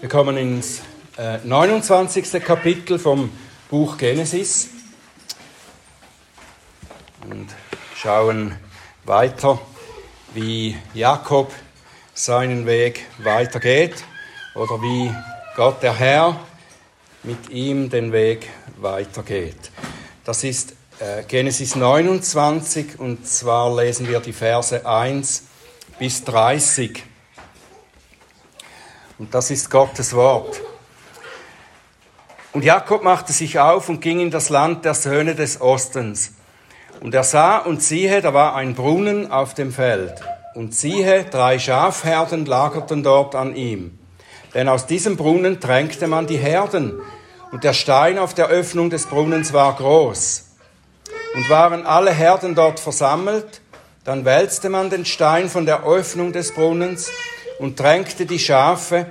Wir kommen ins äh, 29. Kapitel vom Buch Genesis und schauen weiter, wie Jakob seinen Weg weitergeht oder wie Gott der Herr mit ihm den Weg weitergeht. Das ist äh, Genesis 29 und zwar lesen wir die Verse 1 bis 30. Und das ist Gottes Wort. Und Jakob machte sich auf und ging in das Land der Söhne des Ostens. Und er sah und siehe, da war ein Brunnen auf dem Feld. Und siehe, drei Schafherden lagerten dort an ihm. Denn aus diesem Brunnen tränkte man die Herden. Und der Stein auf der Öffnung des Brunnens war groß. Und waren alle Herden dort versammelt, dann wälzte man den Stein von der Öffnung des Brunnens und tränkte die Schafe,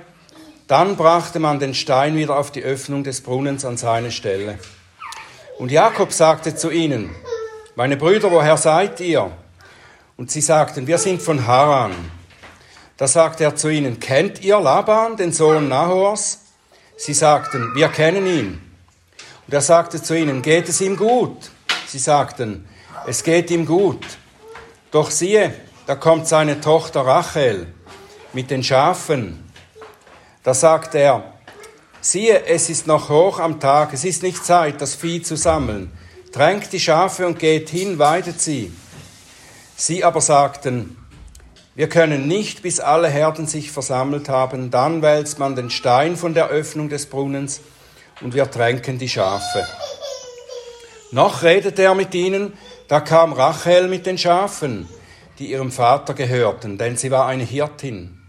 dann brachte man den Stein wieder auf die Öffnung des Brunnens an seine Stelle. Und Jakob sagte zu ihnen, meine Brüder, woher seid ihr? Und sie sagten, wir sind von Haran. Da sagte er zu ihnen, kennt ihr Laban, den Sohn Nahors? Sie sagten, wir kennen ihn. Und er sagte zu ihnen, geht es ihm gut? Sie sagten, es geht ihm gut. Doch siehe, da kommt seine Tochter Rachel mit den Schafen. Da sagt er, siehe, es ist noch hoch am Tag, es ist nicht Zeit, das Vieh zu sammeln. Tränkt die Schafe und geht hin, weidet sie. Sie aber sagten, wir können nicht, bis alle Herden sich versammelt haben, dann wälzt man den Stein von der Öffnung des Brunnens und wir tränken die Schafe. Noch redete er mit ihnen, da kam Rachel mit den Schafen die ihrem Vater gehörten, denn sie war eine Hirtin.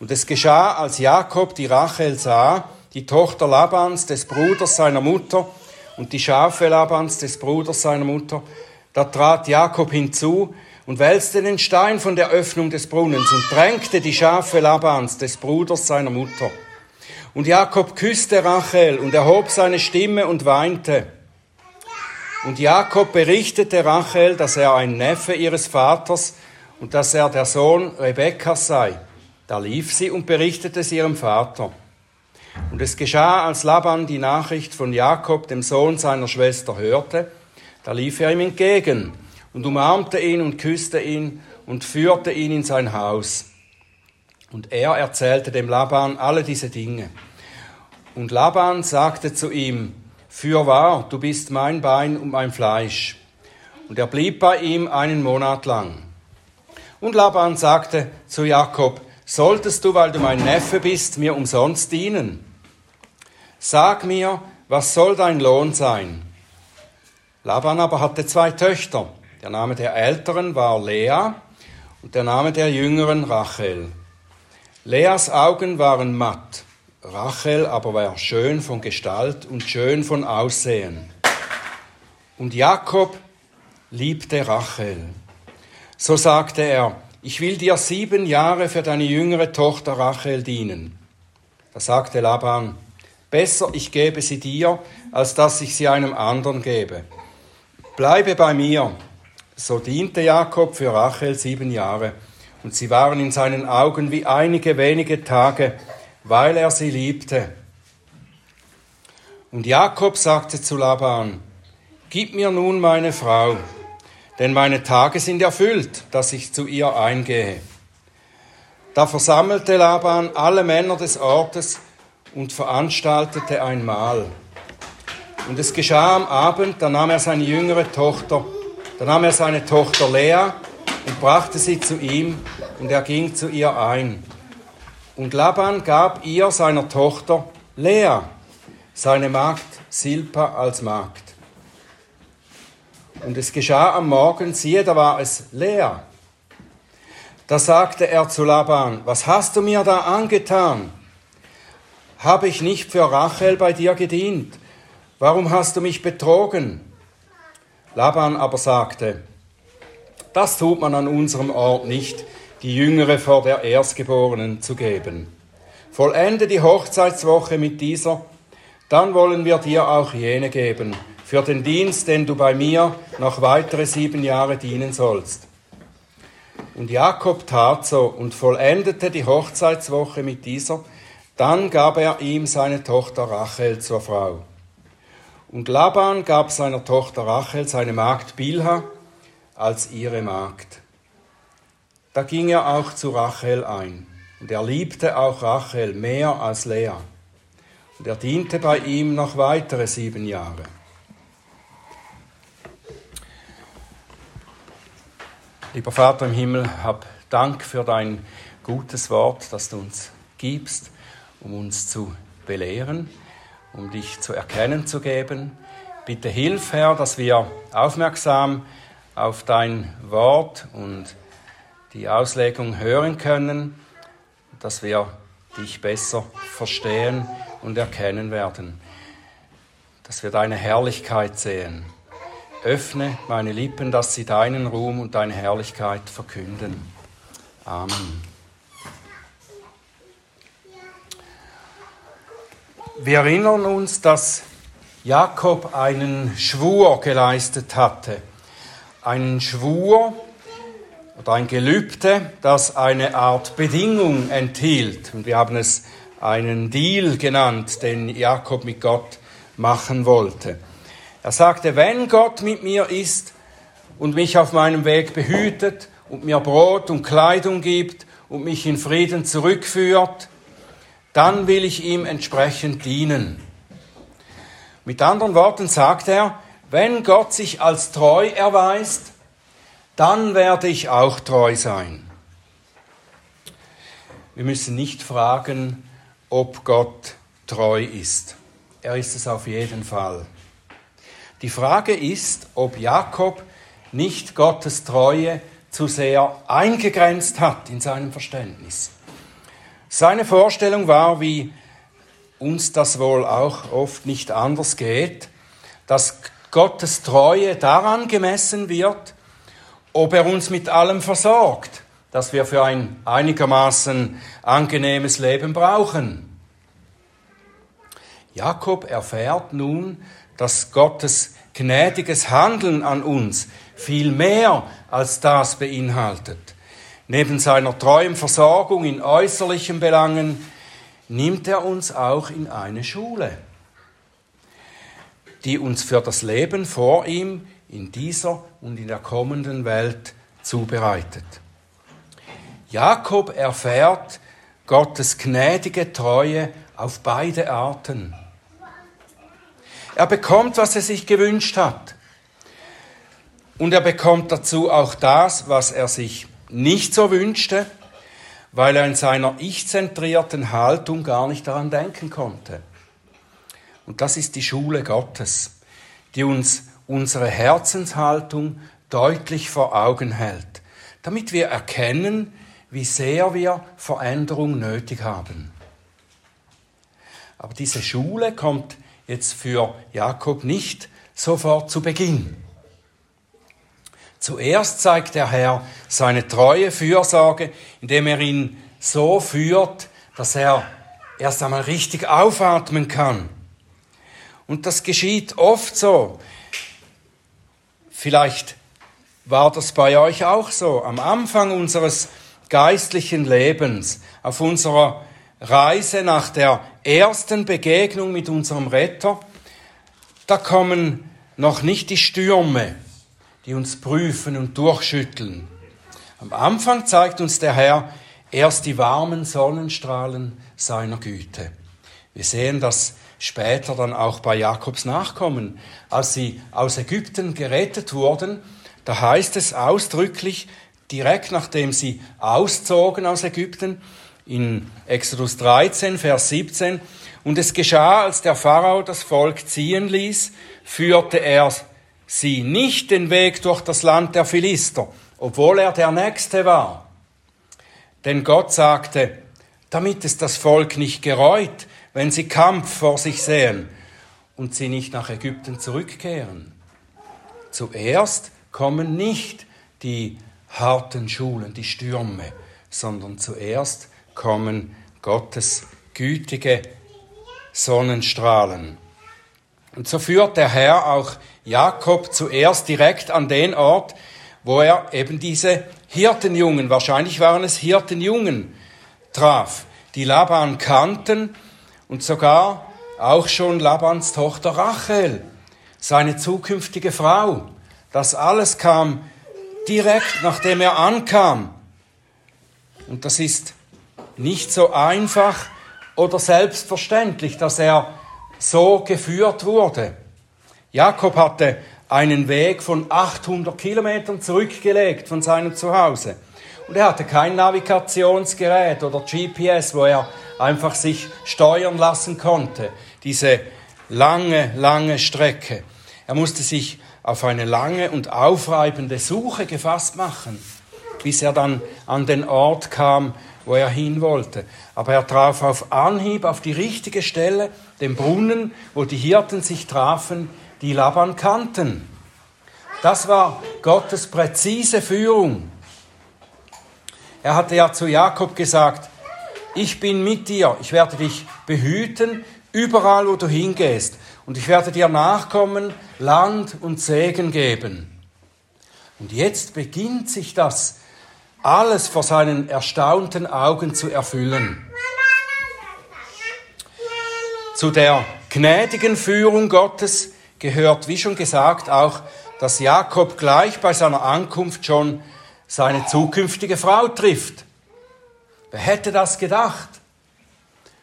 Und es geschah, als Jakob die Rachel sah, die Tochter Labans, des Bruders seiner Mutter, und die Schafe Labans, des Bruders seiner Mutter, da trat Jakob hinzu und wälzte den Stein von der Öffnung des Brunnens und drängte die Schafe Labans, des Bruders seiner Mutter. Und Jakob küsste Rachel und erhob seine Stimme und weinte. Und Jakob berichtete Rachel, dass er ein Neffe ihres Vaters und dass er der Sohn Rebekkas sei. Da lief sie und berichtete es ihrem Vater. Und es geschah, als Laban die Nachricht von Jakob, dem Sohn seiner Schwester, hörte, da lief er ihm entgegen und umarmte ihn und küsste ihn und führte ihn in sein Haus. Und er erzählte dem Laban alle diese Dinge. Und Laban sagte zu ihm, Fürwahr, du bist mein Bein und mein Fleisch. Und er blieb bei ihm einen Monat lang. Und Laban sagte zu Jakob, solltest du, weil du mein Neffe bist, mir umsonst dienen? Sag mir, was soll dein Lohn sein? Laban aber hatte zwei Töchter. Der Name der älteren war Lea und der Name der jüngeren Rachel. Leas Augen waren matt Rachel aber war schön von Gestalt und schön von Aussehen. Und Jakob liebte Rachel. So sagte er, ich will dir sieben Jahre für deine jüngere Tochter Rachel dienen. Da sagte Laban, besser ich gebe sie dir, als dass ich sie einem anderen gebe. Bleibe bei mir. So diente Jakob für Rachel sieben Jahre, und sie waren in seinen Augen wie einige wenige Tage, weil er sie liebte. Und Jakob sagte zu Laban, Gib mir nun meine Frau, denn meine Tage sind erfüllt, dass ich zu ihr eingehe. Da versammelte Laban alle Männer des Ortes und veranstaltete ein Mahl. Und es geschah am Abend, da nahm er seine jüngere Tochter, da nahm er seine Tochter Lea und brachte sie zu ihm, und er ging zu ihr ein. Und Laban gab ihr seiner Tochter Lea, seine Magd Silpa als Magd. Und es geschah am Morgen, siehe, da war es Lea. Da sagte er zu Laban, was hast du mir da angetan? Habe ich nicht für Rachel bei dir gedient? Warum hast du mich betrogen? Laban aber sagte, das tut man an unserem Ort nicht, die Jüngere vor der Erstgeborenen zu geben. Vollende die Hochzeitswoche mit dieser, dann wollen wir dir auch jene geben, für den Dienst, den du bei mir noch weitere sieben Jahre dienen sollst. Und Jakob tat so und vollendete die Hochzeitswoche mit dieser. Dann gab er ihm seine Tochter Rachel zur Frau. Und Laban gab seiner Tochter Rachel seine Magd Bilha als ihre Magd. Da ging er auch zu Rachel ein. Und er liebte auch Rachel mehr als Lea. Und er diente bei ihm noch weitere sieben Jahre. Lieber Vater im Himmel, hab Dank für dein gutes Wort, das du uns gibst, um uns zu belehren, um dich zu erkennen zu geben. Bitte hilf, Herr, dass wir aufmerksam auf dein Wort und die Auslegung hören können, dass wir dich besser verstehen und erkennen werden, dass wir deine Herrlichkeit sehen. Öffne meine Lippen, dass sie deinen Ruhm und deine Herrlichkeit verkünden. Amen. Wir erinnern uns, dass Jakob einen Schwur geleistet hatte. Einen Schwur oder ein Gelübde, das eine Art Bedingung enthielt. Und wir haben es einen Deal genannt, den Jakob mit Gott machen wollte. Er sagte, wenn Gott mit mir ist und mich auf meinem Weg behütet und mir Brot und Kleidung gibt und mich in Frieden zurückführt, dann will ich ihm entsprechend dienen. Mit anderen Worten sagt er, wenn Gott sich als treu erweist, dann werde ich auch treu sein. Wir müssen nicht fragen, ob Gott treu ist. Er ist es auf jeden Fall. Die Frage ist, ob Jakob nicht Gottes Treue zu sehr eingegrenzt hat in seinem Verständnis. Seine Vorstellung war, wie uns das wohl auch oft nicht anders geht, dass Gottes Treue daran gemessen wird, ob er uns mit allem versorgt, das wir für ein einigermaßen angenehmes Leben brauchen. Jakob erfährt nun, dass Gottes gnädiges Handeln an uns viel mehr als das beinhaltet. Neben seiner treuen Versorgung in äußerlichen Belangen nimmt er uns auch in eine Schule, die uns für das Leben vor ihm in dieser und in der kommenden Welt zubereitet. Jakob erfährt Gottes gnädige Treue auf beide Arten. Er bekommt, was er sich gewünscht hat. Und er bekommt dazu auch das, was er sich nicht so wünschte, weil er in seiner ich-zentrierten Haltung gar nicht daran denken konnte. Und das ist die Schule Gottes, die uns unsere Herzenshaltung deutlich vor Augen hält, damit wir erkennen, wie sehr wir Veränderung nötig haben. Aber diese Schule kommt jetzt für Jakob nicht sofort zu Beginn. Zuerst zeigt der Herr seine treue Fürsorge, indem er ihn so führt, dass er erst einmal richtig aufatmen kann. Und das geschieht oft so. Vielleicht war das bei euch auch so. Am Anfang unseres geistlichen Lebens, auf unserer Reise nach der ersten Begegnung mit unserem Retter, da kommen noch nicht die Stürme, die uns prüfen und durchschütteln. Am Anfang zeigt uns der Herr erst die warmen Sonnenstrahlen seiner Güte. Wir sehen das später dann auch bei Jakobs Nachkommen. Als sie aus Ägypten gerettet wurden, da heißt es ausdrücklich, direkt nachdem sie auszogen aus Ägypten, in Exodus 13, Vers 17, und es geschah, als der Pharao das Volk ziehen ließ, führte er sie nicht den Weg durch das Land der Philister, obwohl er der Nächste war. Denn Gott sagte, damit es das Volk nicht gereut, wenn sie Kampf vor sich sehen und sie nicht nach Ägypten zurückkehren. Zuerst kommen nicht die harten Schulen, die Stürme, sondern zuerst kommen Gottes gütige Sonnenstrahlen. Und so führt der Herr auch Jakob zuerst direkt an den Ort, wo er eben diese Hirtenjungen, wahrscheinlich waren es Hirtenjungen, traf, die Laban kannten und sogar auch schon Labans Tochter Rachel, seine zukünftige Frau. Das alles kam direkt nachdem er ankam. Und das ist nicht so einfach oder selbstverständlich, dass er so geführt wurde. Jakob hatte einen Weg von 800 Kilometern zurückgelegt von seinem Zuhause. Und er hatte kein Navigationsgerät oder GPS, wo er einfach sich steuern lassen konnte. Diese lange, lange Strecke. Er musste sich auf eine lange und aufreibende Suche gefasst machen, bis er dann an den Ort kam, wo er hin wollte. Aber er traf auf Anhieb auf die richtige Stelle, den Brunnen, wo die Hirten sich trafen, die Laban kannten. Das war Gottes präzise Führung. Er hatte ja zu Jakob gesagt, ich bin mit dir, ich werde dich behüten, überall wo du hingehst, und ich werde dir Nachkommen, Land und Segen geben. Und jetzt beginnt sich das alles vor seinen erstaunten Augen zu erfüllen. Zu der gnädigen Führung Gottes gehört, wie schon gesagt, auch, dass Jakob gleich bei seiner Ankunft schon seine zukünftige Frau trifft. Wer hätte das gedacht?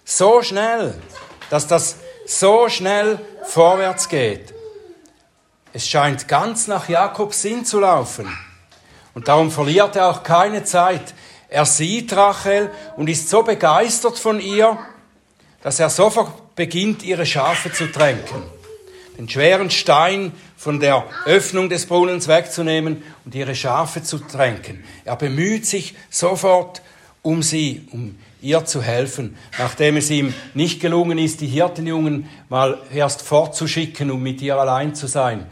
So schnell, dass das so schnell vorwärts geht. Es scheint ganz nach Jakobs Sinn zu laufen. Und darum verliert er auch keine Zeit. Er sieht Rachel und ist so begeistert von ihr, dass er sofort beginnt, ihre Schafe zu tränken. Den schweren Stein von der Öffnung des Brunnens wegzunehmen und ihre Schafe zu tränken. Er bemüht sich sofort um sie, um ihr zu helfen, nachdem es ihm nicht gelungen ist, die Hirtenjungen mal erst fortzuschicken, um mit ihr allein zu sein.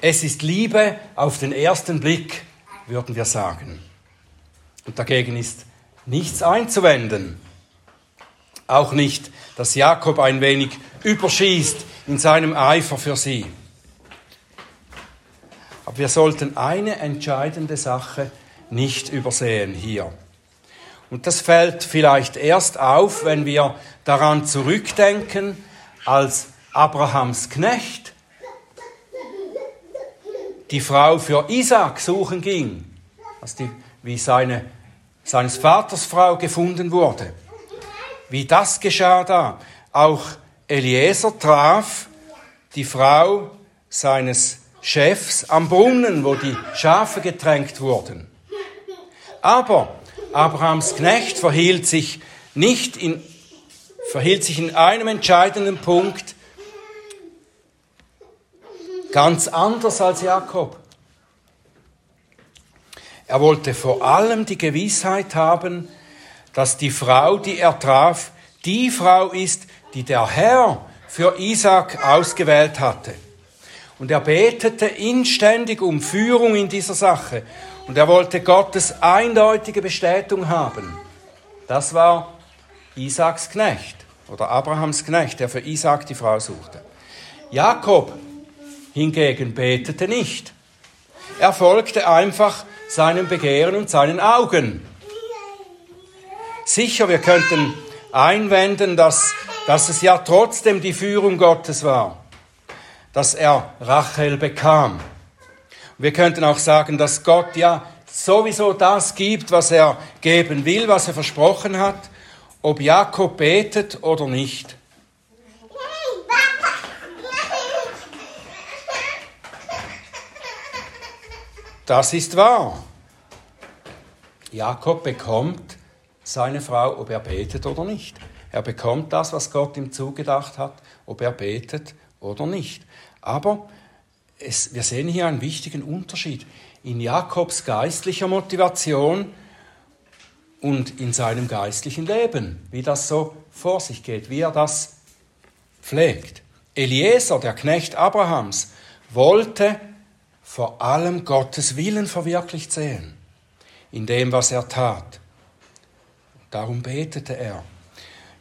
Es ist Liebe auf den ersten Blick, würden wir sagen. Und dagegen ist nichts einzuwenden. Auch nicht, dass Jakob ein wenig überschießt in seinem Eifer für sie. Aber wir sollten eine entscheidende Sache nicht übersehen hier. Und das fällt vielleicht erst auf, wenn wir daran zurückdenken, als Abrahams Knecht die Frau für Isaac suchen ging, als die, wie seine, seines Vaters Frau gefunden wurde. Wie das geschah da. Auch Eliezer traf die Frau seines Chefs am Brunnen, wo die Schafe getränkt wurden. Aber Abrahams Knecht verhielt sich nicht in, verhielt sich in einem entscheidenden Punkt Ganz anders als Jakob. Er wollte vor allem die Gewissheit haben, dass die Frau, die er traf, die Frau ist, die der Herr für Isaac ausgewählt hatte. Und er betete inständig um Führung in dieser Sache. Und er wollte Gottes eindeutige Bestätigung haben. Das war Isaaks Knecht oder Abrahams Knecht, der für Isaak die Frau suchte. Jakob hingegen betete nicht. Er folgte einfach seinem Begehren und seinen Augen. Sicher, wir könnten einwenden, dass, dass es ja trotzdem die Führung Gottes war, dass er Rachel bekam. Wir könnten auch sagen, dass Gott ja sowieso das gibt, was er geben will, was er versprochen hat, ob Jakob betet oder nicht. Das ist wahr. Jakob bekommt seine Frau, ob er betet oder nicht. Er bekommt das, was Gott ihm zugedacht hat, ob er betet oder nicht. Aber es, wir sehen hier einen wichtigen Unterschied in Jakobs geistlicher Motivation und in seinem geistlichen Leben, wie das so vor sich geht, wie er das pflegt. Eliezer, der Knecht Abrahams, wollte vor allem Gottes Willen verwirklicht sehen, in dem, was er tat. Darum betete er.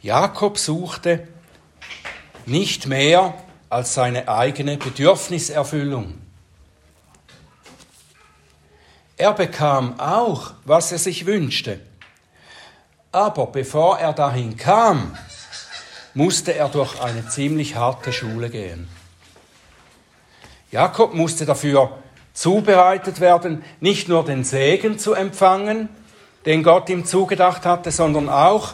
Jakob suchte nicht mehr als seine eigene Bedürfniserfüllung. Er bekam auch, was er sich wünschte, Aber bevor er dahin kam, musste er durch eine ziemlich harte Schule gehen. Jakob musste dafür zubereitet werden, nicht nur den Segen zu empfangen, den Gott ihm zugedacht hatte, sondern auch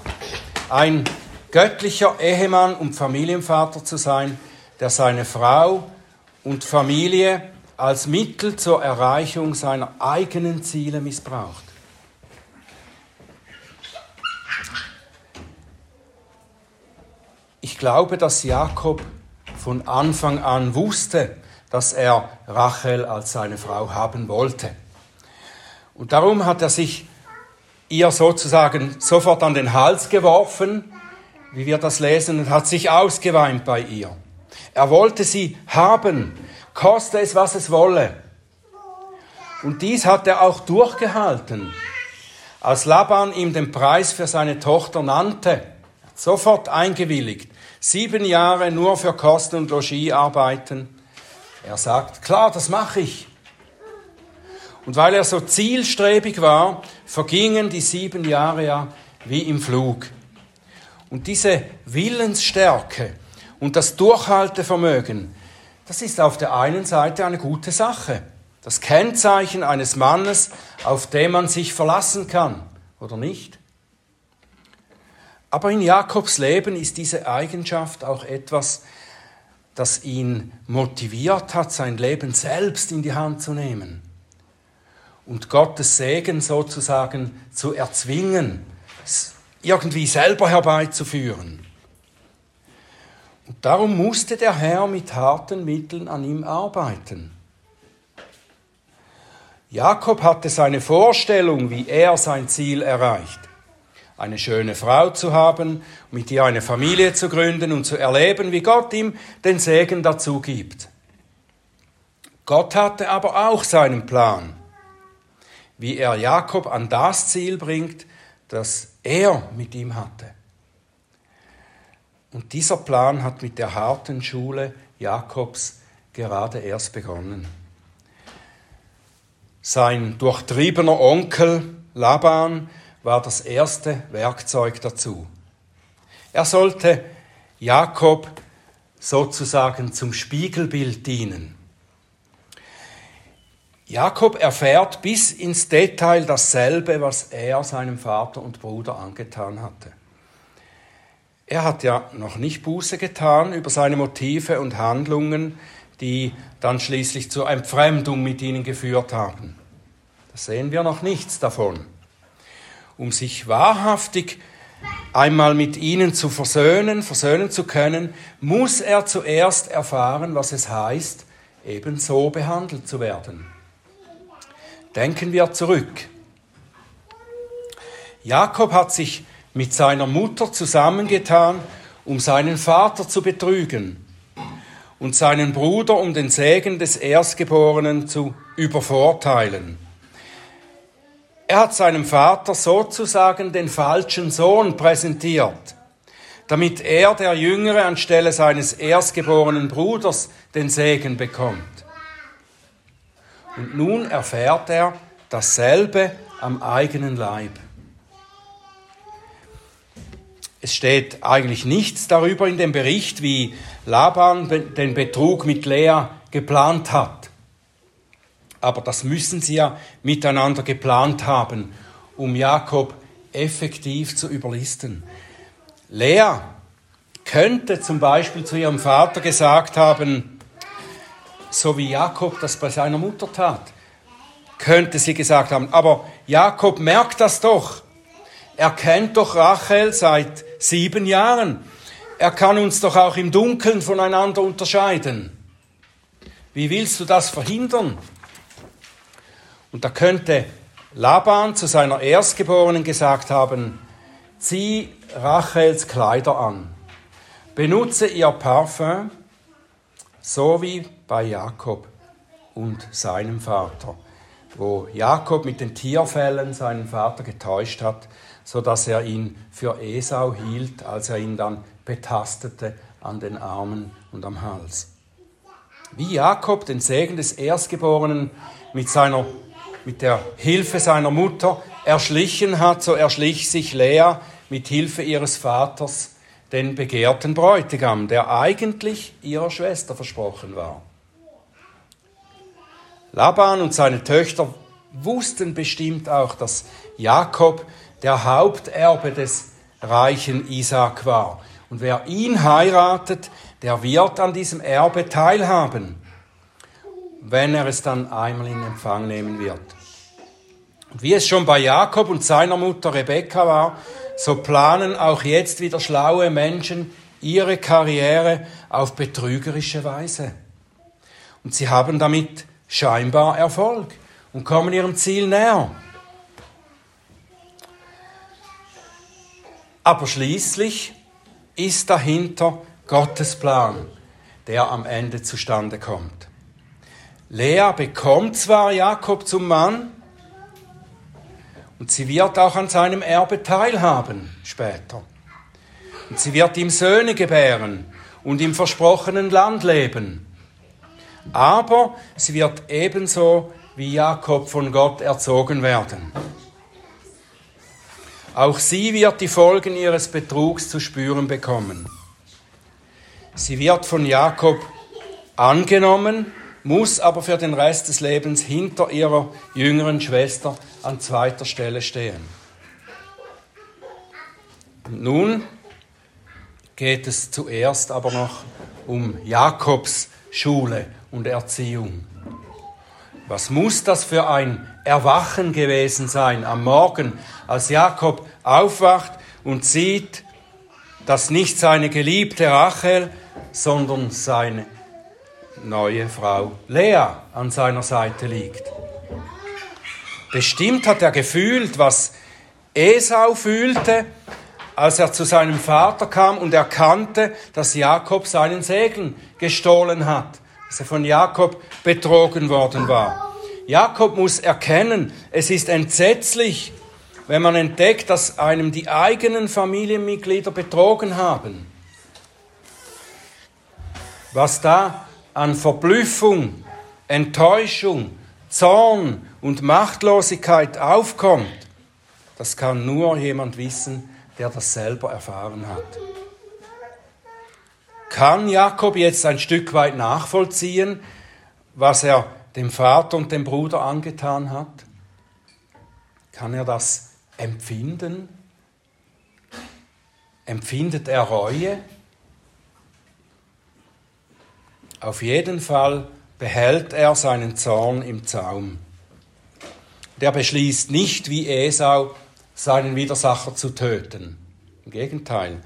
ein göttlicher Ehemann und Familienvater zu sein, der seine Frau und Familie als Mittel zur Erreichung seiner eigenen Ziele missbraucht. Ich glaube, dass Jakob von Anfang an wusste, dass er Rachel als seine Frau haben wollte. Und darum hat er sich ihr sozusagen sofort an den Hals geworfen, wie wir das lesen, und hat sich ausgeweint bei ihr. Er wollte sie haben, koste es, was es wolle. Und dies hat er auch durchgehalten. Als Laban ihm den Preis für seine Tochter nannte, sofort eingewilligt. Sieben Jahre nur für Kosten und Logis arbeiten. Er sagt, klar, das mache ich. Und weil er so zielstrebig war, vergingen die sieben Jahre ja wie im Flug. Und diese Willensstärke und das Durchhaltevermögen, das ist auf der einen Seite eine gute Sache. Das Kennzeichen eines Mannes, auf den man sich verlassen kann, oder nicht? Aber in Jakobs Leben ist diese Eigenschaft auch etwas, das ihn motiviert hat, sein Leben selbst in die Hand zu nehmen und Gottes Segen sozusagen zu erzwingen, irgendwie selber herbeizuführen. Und darum musste der Herr mit harten Mitteln an ihm arbeiten. Jakob hatte seine Vorstellung, wie er sein Ziel erreicht. Eine schöne Frau zu haben, mit ihr eine Familie zu gründen und zu erleben, wie Gott ihm den Segen dazu gibt. Gott hatte aber auch seinen Plan wie er Jakob an das Ziel bringt, das er mit ihm hatte. Und dieser Plan hat mit der harten Schule Jakobs gerade erst begonnen. Sein durchtriebener Onkel Laban war das erste Werkzeug dazu. Er sollte Jakob sozusagen zum Spiegelbild dienen. Jakob erfährt bis ins Detail dasselbe, was er seinem Vater und Bruder angetan hatte. Er hat ja noch nicht Buße getan über seine Motive und Handlungen, die dann schließlich zur Entfremdung mit ihnen geführt haben. Da sehen wir noch nichts davon. Um sich wahrhaftig einmal mit ihnen zu versöhnen, versöhnen zu können, muss er zuerst erfahren, was es heißt, ebenso behandelt zu werden. Denken wir zurück. Jakob hat sich mit seiner Mutter zusammengetan, um seinen Vater zu betrügen und seinen Bruder um den Segen des Erstgeborenen zu übervorteilen. Er hat seinem Vater sozusagen den falschen Sohn präsentiert, damit er, der Jüngere, anstelle seines erstgeborenen Bruders den Segen bekommt. Und nun erfährt er dasselbe am eigenen Leib. Es steht eigentlich nichts darüber in dem Bericht, wie Laban den Betrug mit Lea geplant hat. Aber das müssen sie ja miteinander geplant haben, um Jakob effektiv zu überlisten. Lea könnte zum Beispiel zu ihrem Vater gesagt haben, so wie Jakob das bei seiner Mutter tat. Könnte sie gesagt haben, aber Jakob merkt das doch. Er kennt doch Rachel seit sieben Jahren. Er kann uns doch auch im Dunkeln voneinander unterscheiden. Wie willst du das verhindern? Und da könnte Laban zu seiner Erstgeborenen gesagt haben, zieh Rachels Kleider an, benutze ihr Parfüm, so wie bei Jakob und seinem Vater, wo Jakob mit den Tierfällen seinen Vater getäuscht hat, so dass er ihn für Esau hielt, als er ihn dann betastete an den Armen und am Hals. Wie Jakob den Segen des Erstgeborenen mit, seiner, mit der Hilfe seiner Mutter erschlichen hat, so erschlich sich Lea mit Hilfe ihres Vaters den begehrten Bräutigam, der eigentlich ihrer Schwester versprochen war. Laban und seine Töchter wussten bestimmt auch, dass Jakob der Haupterbe des reichen Isaac war. Und wer ihn heiratet, der wird an diesem Erbe teilhaben, wenn er es dann einmal in Empfang nehmen wird. Wie es schon bei Jakob und seiner Mutter Rebekka war, so planen auch jetzt wieder schlaue Menschen ihre Karriere auf betrügerische Weise. Und sie haben damit scheinbar Erfolg und kommen ihrem Ziel näher. Aber schließlich ist dahinter Gottes Plan, der am Ende zustande kommt. Lea bekommt zwar Jakob zum Mann und sie wird auch an seinem Erbe teilhaben später. Und sie wird ihm Söhne gebären und im versprochenen Land leben. Aber sie wird ebenso wie Jakob von Gott erzogen werden. Auch sie wird die Folgen ihres Betrugs zu spüren bekommen. Sie wird von Jakob angenommen, muss aber für den Rest des Lebens hinter ihrer jüngeren Schwester an zweiter Stelle stehen. Und nun geht es zuerst aber noch um Jakobs Schule und Erziehung. Was muss das für ein Erwachen gewesen sein am Morgen, als Jakob aufwacht und sieht, dass nicht seine geliebte Rachel, sondern seine neue Frau Lea an seiner Seite liegt. Bestimmt hat er gefühlt, was Esau fühlte, als er zu seinem Vater kam und erkannte, dass Jakob seinen Segen gestohlen hat, dass er von Jakob betrogen worden war. Jakob muss erkennen, es ist entsetzlich, wenn man entdeckt, dass einem die eigenen Familienmitglieder betrogen haben. Was da an Verblüffung, Enttäuschung, Zorn und Machtlosigkeit aufkommt, das kann nur jemand wissen, der das selber erfahren hat. Kann Jakob jetzt ein Stück weit nachvollziehen, was er dem Vater und dem Bruder angetan hat? Kann er das empfinden? Empfindet er Reue? Auf jeden Fall behält er seinen Zorn im Zaum. Der beschließt nicht wie Esau, seinen Widersacher zu töten. Im Gegenteil,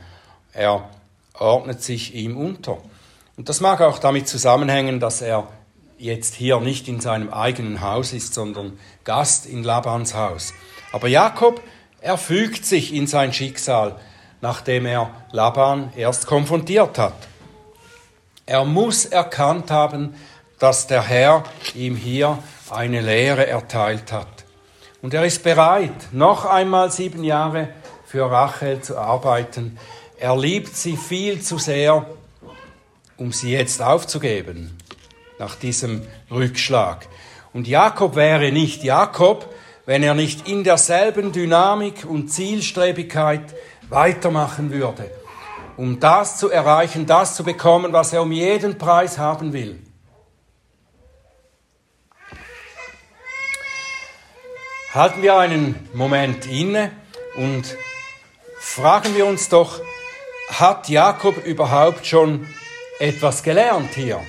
er ordnet sich ihm unter. Und das mag auch damit zusammenhängen, dass er jetzt hier nicht in seinem eigenen Haus ist, sondern Gast in Labans Haus. Aber Jakob, er fügt sich in sein Schicksal, nachdem er Laban erst konfrontiert hat. Er muss erkannt haben, dass der Herr ihm hier eine Lehre erteilt hat. Und er ist bereit, noch einmal sieben Jahre für Rachel zu arbeiten. Er liebt sie viel zu sehr, um sie jetzt aufzugeben nach diesem Rückschlag. Und Jakob wäre nicht Jakob, wenn er nicht in derselben Dynamik und Zielstrebigkeit weitermachen würde, um das zu erreichen, das zu bekommen, was er um jeden Preis haben will. Halten wir einen Moment inne und fragen wir uns doch, hat Jakob überhaupt schon etwas gelernt hier?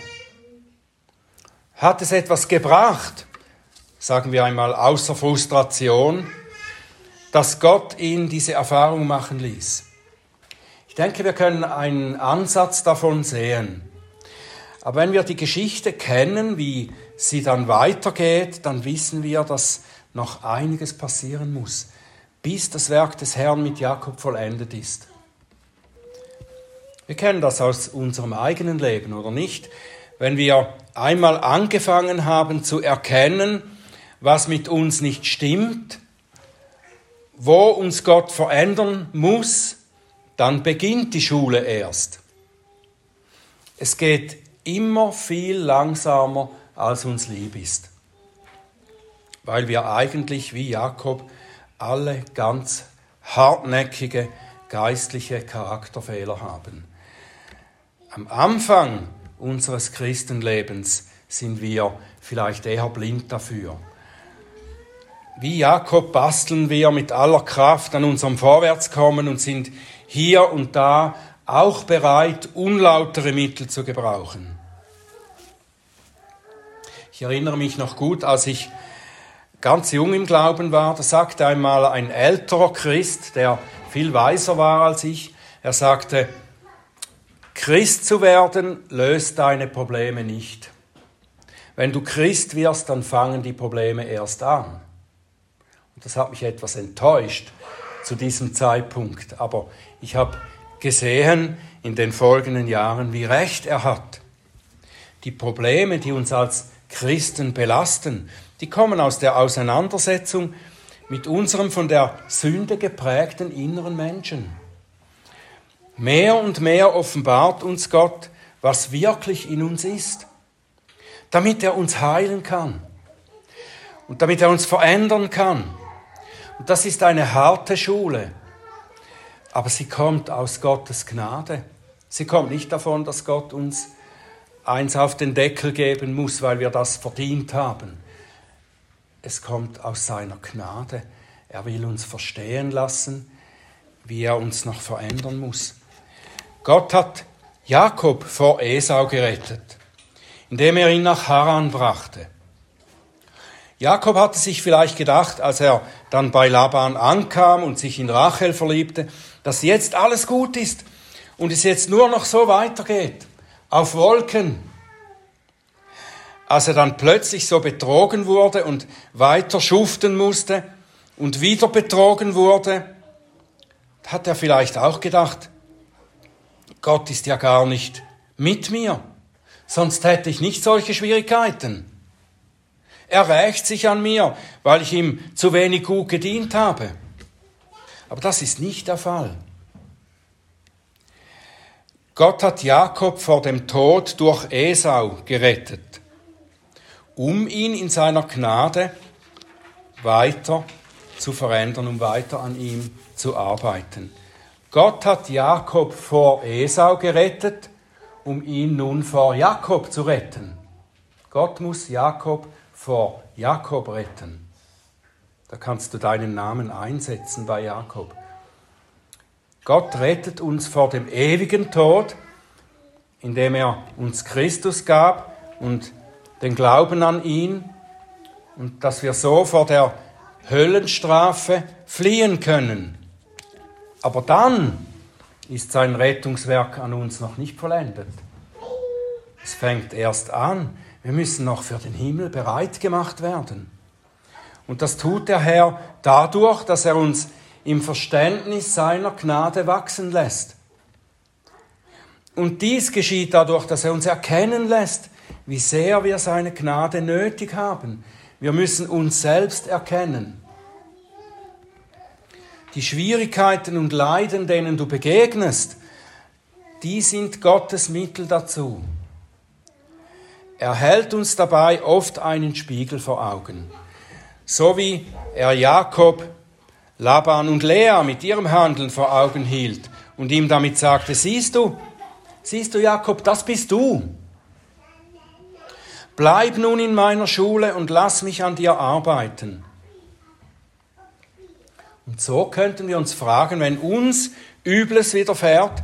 Hat es etwas gebracht, sagen wir einmal außer Frustration, dass Gott ihn diese Erfahrung machen ließ? Ich denke, wir können einen Ansatz davon sehen. Aber wenn wir die Geschichte kennen, wie sie dann weitergeht, dann wissen wir, dass noch einiges passieren muss, bis das Werk des Herrn mit Jakob vollendet ist. Wir kennen das aus unserem eigenen Leben, oder nicht? wenn wir einmal angefangen haben zu erkennen, was mit uns nicht stimmt, wo uns Gott verändern muss, dann beginnt die Schule erst. Es geht immer viel langsamer, als uns lieb ist, weil wir eigentlich wie Jakob alle ganz hartnäckige geistliche Charakterfehler haben. Am Anfang unseres Christenlebens sind wir vielleicht eher blind dafür. Wie Jakob basteln wir mit aller Kraft an unserem Vorwärtskommen und sind hier und da auch bereit, unlautere Mittel zu gebrauchen. Ich erinnere mich noch gut, als ich ganz jung im Glauben war, da sagte einmal ein älterer Christ, der viel weiser war als ich, er sagte, Christ zu werden löst deine Probleme nicht. Wenn du Christ wirst, dann fangen die Probleme erst an. Und das hat mich etwas enttäuscht zu diesem Zeitpunkt. Aber ich habe gesehen in den folgenden Jahren, wie recht er hat. Die Probleme, die uns als Christen belasten, die kommen aus der Auseinandersetzung mit unserem von der Sünde geprägten inneren Menschen. Mehr und mehr offenbart uns Gott, was wirklich in uns ist, damit er uns heilen kann und damit er uns verändern kann. Und das ist eine harte Schule, aber sie kommt aus Gottes Gnade. Sie kommt nicht davon, dass Gott uns eins auf den Deckel geben muss, weil wir das verdient haben. Es kommt aus seiner Gnade. Er will uns verstehen lassen, wie er uns noch verändern muss. Gott hat Jakob vor Esau gerettet, indem er ihn nach Haran brachte. Jakob hatte sich vielleicht gedacht, als er dann bei Laban ankam und sich in Rachel verliebte, dass jetzt alles gut ist und es jetzt nur noch so weitergeht auf Wolken. Als er dann plötzlich so betrogen wurde und weiter schuften musste und wieder betrogen wurde, hat er vielleicht auch gedacht, Gott ist ja gar nicht mit mir, sonst hätte ich nicht solche Schwierigkeiten. Er rächt sich an mir, weil ich ihm zu wenig gut gedient habe. Aber das ist nicht der Fall. Gott hat Jakob vor dem Tod durch Esau gerettet, um ihn in seiner Gnade weiter zu verändern, um weiter an ihm zu arbeiten. Gott hat Jakob vor Esau gerettet, um ihn nun vor Jakob zu retten. Gott muss Jakob vor Jakob retten. Da kannst du deinen Namen einsetzen bei Jakob. Gott rettet uns vor dem ewigen Tod, indem er uns Christus gab und den Glauben an ihn und dass wir so vor der Höllenstrafe fliehen können. Aber dann ist sein Rettungswerk an uns noch nicht vollendet. Es fängt erst an. Wir müssen noch für den Himmel bereit gemacht werden. Und das tut der Herr dadurch, dass er uns im Verständnis seiner Gnade wachsen lässt. Und dies geschieht dadurch, dass er uns erkennen lässt, wie sehr wir seine Gnade nötig haben. Wir müssen uns selbst erkennen. Die Schwierigkeiten und Leiden, denen du begegnest, die sind Gottes Mittel dazu. Er hält uns dabei oft einen Spiegel vor Augen. So wie er Jakob Laban und Lea mit ihrem Handeln vor Augen hielt und ihm damit sagte, siehst du, siehst du Jakob, das bist du. Bleib nun in meiner Schule und lass mich an dir arbeiten. Und so könnten wir uns fragen, wenn uns Übles widerfährt,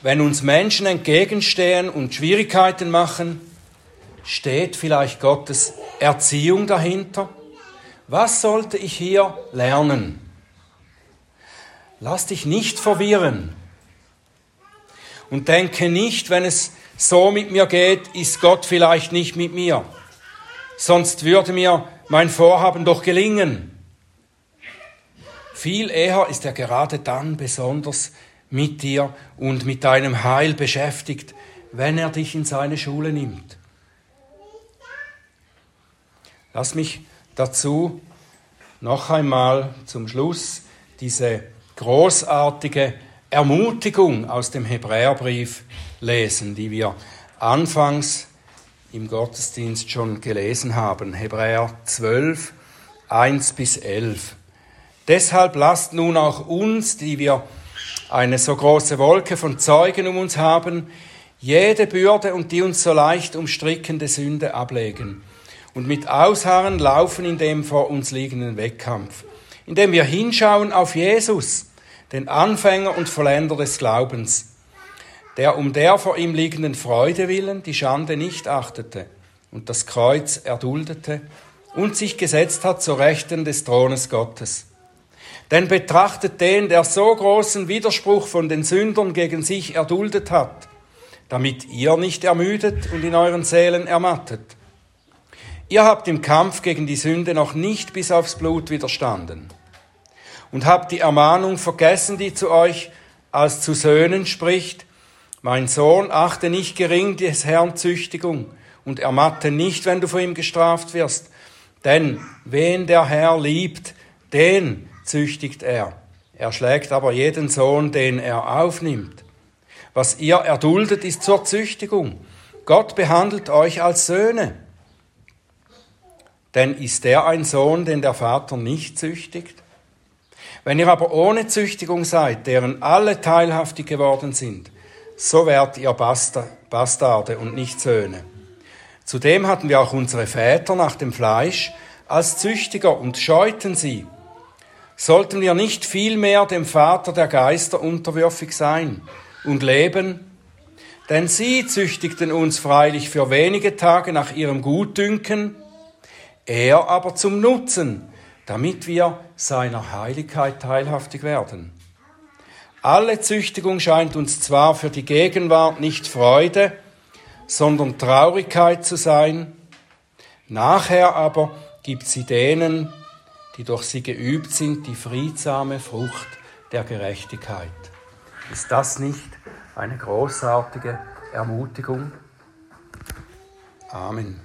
wenn uns Menschen entgegenstehen und Schwierigkeiten machen, steht vielleicht Gottes Erziehung dahinter? Was sollte ich hier lernen? Lass dich nicht verwirren und denke nicht, wenn es so mit mir geht, ist Gott vielleicht nicht mit mir. Sonst würde mir mein Vorhaben doch gelingen. Viel eher ist er gerade dann besonders mit dir und mit deinem Heil beschäftigt, wenn er dich in seine Schule nimmt. Lass mich dazu noch einmal zum Schluss diese großartige Ermutigung aus dem Hebräerbrief lesen, die wir anfangs im Gottesdienst schon gelesen haben. Hebräer 12, 1 bis 11. Deshalb lasst nun auch uns, die wir eine so große Wolke von Zeugen um uns haben, jede Bürde und die uns so leicht umstrickende Sünde ablegen und mit Ausharren laufen in dem vor uns liegenden Wettkampf, indem wir hinschauen auf Jesus, den Anfänger und Vollender des Glaubens, der um der vor ihm liegenden Freude willen die Schande nicht achtete und das Kreuz erduldete und sich gesetzt hat zur Rechten des Thrones Gottes. Denn betrachtet den, der so großen Widerspruch von den Sündern gegen sich erduldet hat, damit ihr nicht ermüdet und in euren Seelen ermattet. Ihr habt im Kampf gegen die Sünde noch nicht bis aufs Blut widerstanden und habt die Ermahnung vergessen, die zu euch als zu Söhnen spricht, mein Sohn, achte nicht gering des Herrn Züchtigung und ermatte nicht, wenn du vor ihm gestraft wirst, denn wen der Herr liebt, den züchtigt er. Er schlägt aber jeden Sohn, den er aufnimmt. Was ihr erduldet, ist zur Züchtigung. Gott behandelt euch als Söhne. Denn ist der ein Sohn, den der Vater nicht züchtigt? Wenn ihr aber ohne Züchtigung seid, deren alle teilhaftig geworden sind, so werdet ihr Bastarde und nicht Söhne. Zudem hatten wir auch unsere Väter nach dem Fleisch als Züchtiger und scheuten sie. Sollten wir nicht vielmehr dem Vater der Geister unterwürfig sein und leben? Denn sie züchtigten uns freilich für wenige Tage nach ihrem Gutdünken, er aber zum Nutzen, damit wir seiner Heiligkeit teilhaftig werden. Alle Züchtigung scheint uns zwar für die Gegenwart nicht Freude, sondern Traurigkeit zu sein, nachher aber gibt sie denen, die durch sie geübt sind, die friedsame Frucht der Gerechtigkeit. Ist das nicht eine großartige Ermutigung? Amen.